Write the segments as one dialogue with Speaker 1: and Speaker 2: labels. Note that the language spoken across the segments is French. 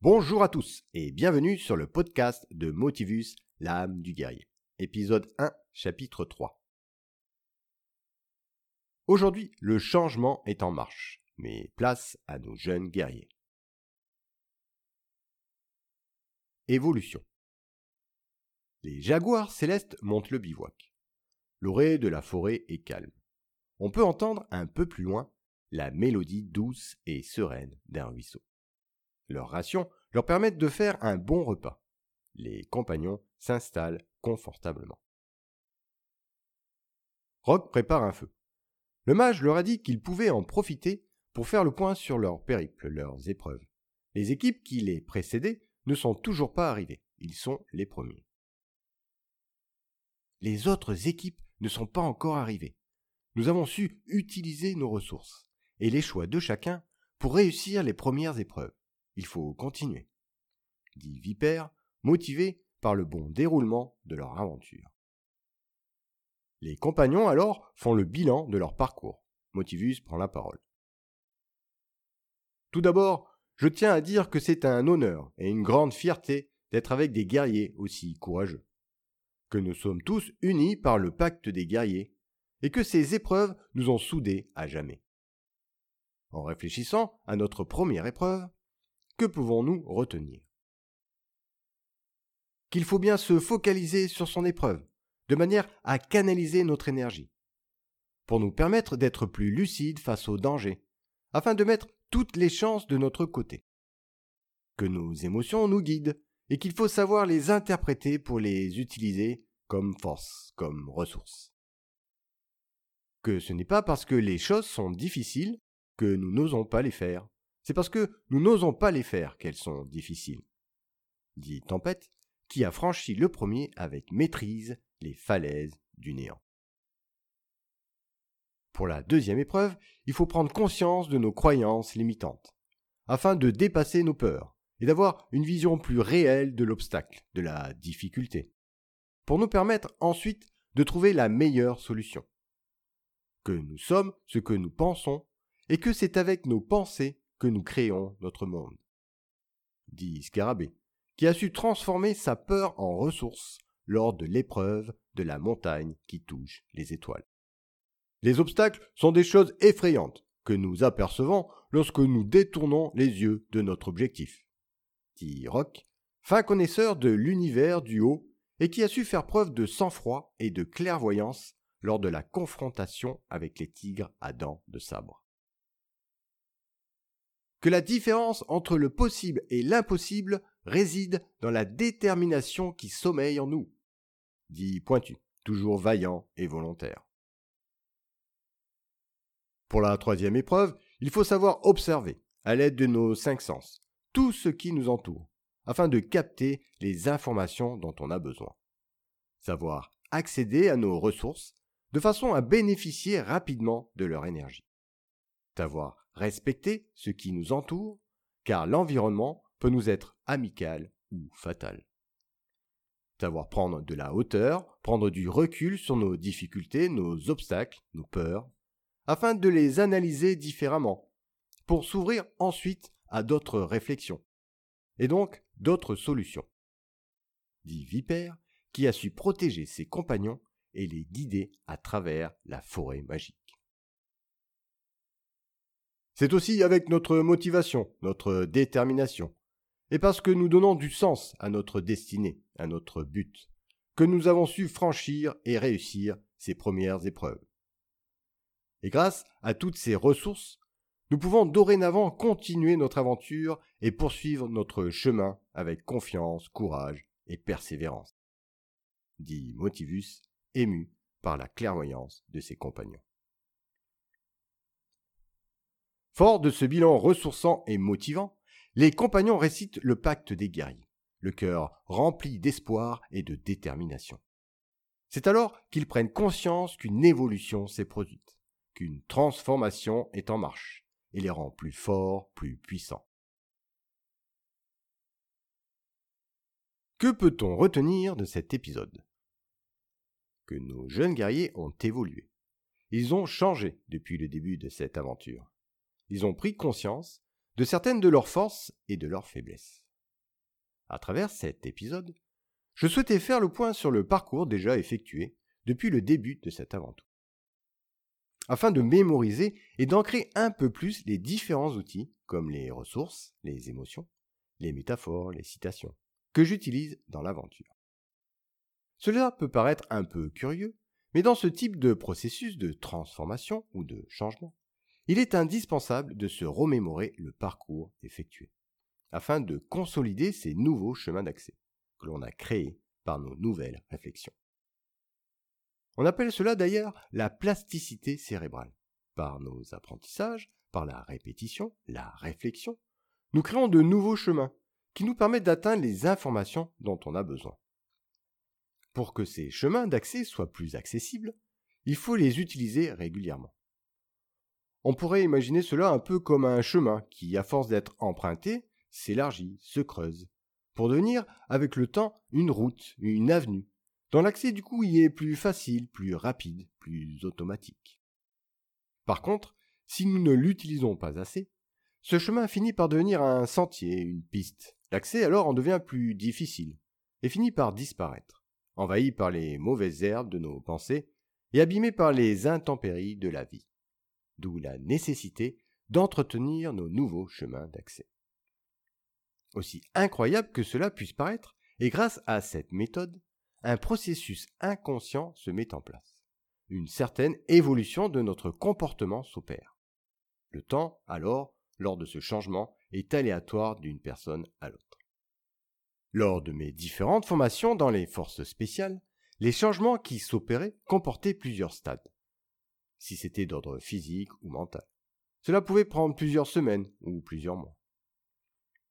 Speaker 1: Bonjour à tous et bienvenue sur le podcast de Motivus, l'âme du guerrier. Épisode 1, chapitre 3. Aujourd'hui, le changement est en marche, mais place à nos jeunes guerriers. Évolution. Les jaguars célestes montent le bivouac. L'orée de la forêt est calme. On peut entendre un peu plus loin la mélodie douce et sereine d'un ruisseau. Leurs rations leur permettent de faire un bon repas. Les compagnons s'installent confortablement. Rock prépare un feu. Le mage leur a dit qu'ils pouvaient en profiter pour faire le point sur leur périple, leurs épreuves. Les équipes qui les précédaient ne sont toujours pas arrivées. Ils sont les premiers. Les autres équipes ne sont pas encore arrivées. Nous avons su utiliser nos ressources et les choix de chacun pour réussir les premières épreuves. Il faut continuer, dit Vipère, motivé par le bon déroulement de leur aventure. Les compagnons alors font le bilan de leur parcours. Motivus prend la parole. Tout d'abord, je tiens à dire que c'est un honneur et une grande fierté d'être avec des guerriers aussi courageux. Que nous sommes tous unis par le pacte des guerriers et que ces épreuves nous ont soudés à jamais. En réfléchissant à notre première épreuve, que pouvons-nous retenir? Qu'il faut bien se focaliser sur son épreuve, de manière à canaliser notre énergie, pour nous permettre d'être plus lucides face aux dangers, afin de mettre toutes les chances de notre côté. Que nos émotions nous guident, et qu'il faut savoir les interpréter pour les utiliser comme force, comme ressource. Que ce n'est pas parce que les choses sont difficiles que nous n'osons pas les faire. C'est parce que nous n'osons pas les faire qu'elles sont difficiles. Dit Tempête, qui a franchi le premier avec maîtrise les falaises du néant. Pour la deuxième épreuve, il faut prendre conscience de nos croyances limitantes, afin de dépasser nos peurs et d'avoir une vision plus réelle de l'obstacle, de la difficulté, pour nous permettre ensuite de trouver la meilleure solution. Que nous sommes ce que nous pensons et que c'est avec nos pensées que nous créons notre monde. Dit Scarabée, qui a su transformer sa peur en ressource lors de l'épreuve de la montagne qui touche les étoiles. Les obstacles sont des choses effrayantes que nous apercevons lorsque nous détournons les yeux de notre objectif. Dit Rock, fin connaisseur de l'univers du haut et qui a su faire preuve de sang-froid et de clairvoyance lors de la confrontation avec les tigres à dents de sabre que la différence entre le possible et l'impossible réside dans la détermination qui sommeille en nous, dit Pointu, toujours vaillant et volontaire. Pour la troisième épreuve, il faut savoir observer, à l'aide de nos cinq sens, tout ce qui nous entoure, afin de capter les informations dont on a besoin. Savoir accéder à nos ressources de façon à bénéficier rapidement de leur énergie. Savoir respecter ce qui nous entoure, car l'environnement peut nous être amical ou fatal. Savoir prendre de la hauteur, prendre du recul sur nos difficultés, nos obstacles, nos peurs, afin de les analyser différemment, pour s'ouvrir ensuite à d'autres réflexions, et donc d'autres solutions. Dit Vipère, qui a su protéger ses compagnons et les guider à travers la forêt magique. C'est aussi avec notre motivation, notre détermination, et parce que nous donnons du sens à notre destinée, à notre but, que nous avons su franchir et réussir ces premières épreuves. Et grâce à toutes ces ressources, nous pouvons dorénavant continuer notre aventure et poursuivre notre chemin avec confiance, courage et persévérance. Dit Motivus, ému par la clairvoyance de ses compagnons. Fort de ce bilan ressourçant et motivant, les compagnons récitent le pacte des guerriers, le cœur rempli d'espoir et de détermination. C'est alors qu'ils prennent conscience qu'une évolution s'est produite, qu'une transformation est en marche, et les rend plus forts, plus puissants. Que peut-on retenir de cet épisode? Que nos jeunes guerriers ont évolué. Ils ont changé depuis le début de cette aventure ils ont pris conscience de certaines de leurs forces et de leurs faiblesses. À travers cet épisode, je souhaitais faire le point sur le parcours déjà effectué depuis le début de cette aventure, afin de mémoriser et d'ancrer un peu plus les différents outils, comme les ressources, les émotions, les métaphores, les citations, que j'utilise dans l'aventure. Cela peut paraître un peu curieux, mais dans ce type de processus de transformation ou de changement, il est indispensable de se remémorer le parcours effectué, afin de consolider ces nouveaux chemins d'accès que l'on a créés par nos nouvelles réflexions. On appelle cela d'ailleurs la plasticité cérébrale. Par nos apprentissages, par la répétition, la réflexion, nous créons de nouveaux chemins qui nous permettent d'atteindre les informations dont on a besoin. Pour que ces chemins d'accès soient plus accessibles, il faut les utiliser régulièrement. On pourrait imaginer cela un peu comme un chemin qui, à force d'être emprunté, s'élargit, se creuse, pour devenir, avec le temps, une route, une avenue, dont l'accès du coup y est plus facile, plus rapide, plus automatique. Par contre, si nous ne l'utilisons pas assez, ce chemin finit par devenir un sentier, une piste. L'accès alors en devient plus difficile et finit par disparaître, envahi par les mauvaises herbes de nos pensées et abîmé par les intempéries de la vie d'où la nécessité d'entretenir nos nouveaux chemins d'accès. Aussi incroyable que cela puisse paraître, et grâce à cette méthode, un processus inconscient se met en place. Une certaine évolution de notre comportement s'opère. Le temps, alors, lors de ce changement, est aléatoire d'une personne à l'autre. Lors de mes différentes formations dans les forces spéciales, les changements qui s'opéraient comportaient plusieurs stades si c'était d'ordre physique ou mental. Cela pouvait prendre plusieurs semaines ou plusieurs mois.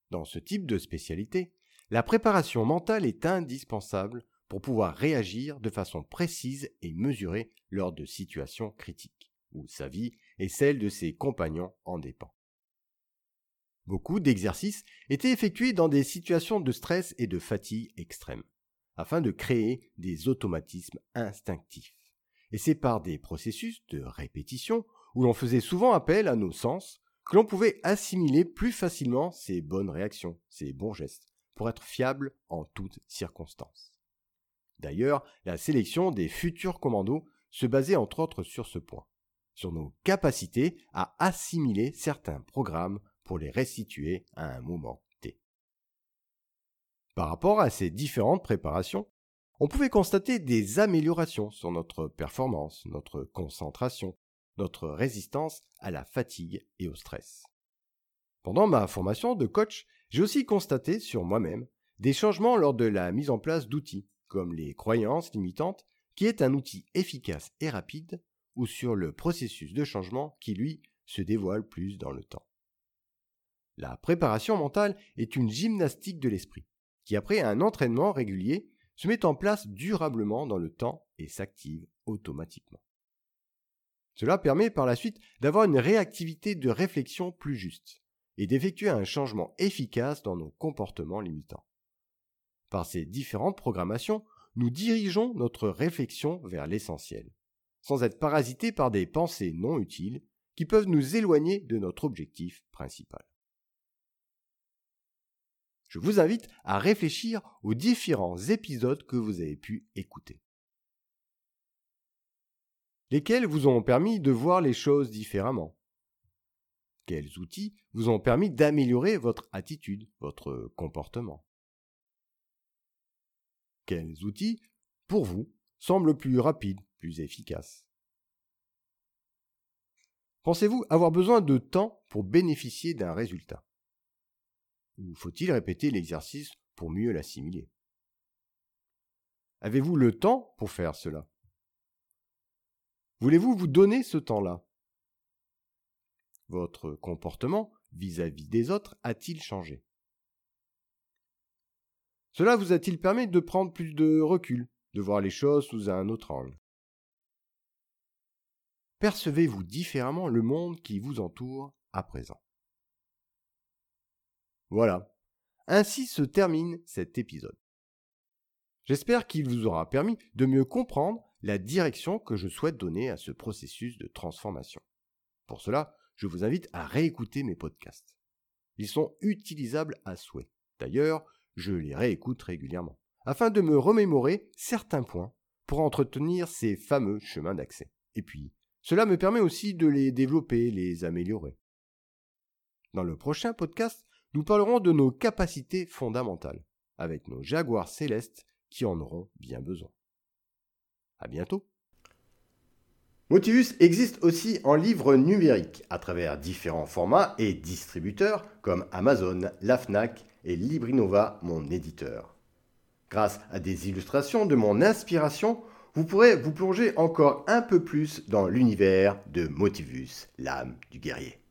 Speaker 1: Dans ce type de spécialité, la préparation mentale est indispensable pour pouvoir réagir de façon précise et mesurée lors de situations critiques, où sa vie et celle de ses compagnons en dépend. Beaucoup d'exercices étaient effectués dans des situations de stress et de fatigue extrêmes, afin de créer des automatismes instinctifs et c'est par des processus de répétition où l'on faisait souvent appel à nos sens que l'on pouvait assimiler plus facilement ces bonnes réactions, ces bons gestes, pour être fiable en toutes circonstances. D'ailleurs, la sélection des futurs commandos se basait entre autres sur ce point, sur nos capacités à assimiler certains programmes pour les restituer à un moment T. Par rapport à ces différentes préparations, on pouvait constater des améliorations sur notre performance, notre concentration, notre résistance à la fatigue et au stress. Pendant ma formation de coach, j'ai aussi constaté sur moi-même des changements lors de la mise en place d'outils, comme les croyances limitantes, qui est un outil efficace et rapide, ou sur le processus de changement qui, lui, se dévoile plus dans le temps. La préparation mentale est une gymnastique de l'esprit, qui après un entraînement régulier se met en place durablement dans le temps et s'active automatiquement. Cela permet par la suite d'avoir une réactivité de réflexion plus juste et d'effectuer un changement efficace dans nos comportements limitants. Par ces différentes programmations, nous dirigeons notre réflexion vers l'essentiel, sans être parasités par des pensées non utiles qui peuvent nous éloigner de notre objectif principal je vous invite à réfléchir aux différents épisodes que vous avez pu écouter. Lesquels vous ont permis de voir les choses différemment? Quels outils vous ont permis d'améliorer votre attitude, votre comportement? Quels outils, pour vous, semblent plus rapides, plus efficaces? Pensez-vous avoir besoin de temps pour bénéficier d'un résultat? Ou faut-il répéter l'exercice pour mieux l'assimiler? Avez-vous le temps pour faire cela? Voulez-vous vous donner ce temps-là? Votre comportement vis-à-vis des autres a-t-il changé? Cela vous a-t-il permis de prendre plus de recul, de voir les choses sous un autre angle? Percevez-vous différemment le monde qui vous entoure à présent? Voilà. Ainsi se termine cet épisode. J'espère qu'il vous aura permis de mieux comprendre la direction que je souhaite donner à ce processus de transformation. Pour cela, je vous invite à réécouter mes podcasts. Ils sont utilisables à souhait. D'ailleurs, je les réécoute régulièrement, afin de me remémorer certains points pour entretenir ces fameux chemins d'accès. Et puis, cela me permet aussi de les développer, les améliorer. Dans le prochain podcast, nous parlerons de nos capacités fondamentales, avec nos jaguars célestes qui en auront bien besoin. À bientôt! Motivus existe aussi en livre numérique à travers différents formats et distributeurs comme Amazon, la Fnac et Librinova, mon éditeur. Grâce à des illustrations de mon inspiration, vous pourrez vous plonger encore un peu plus dans l'univers de Motivus, l'âme du guerrier.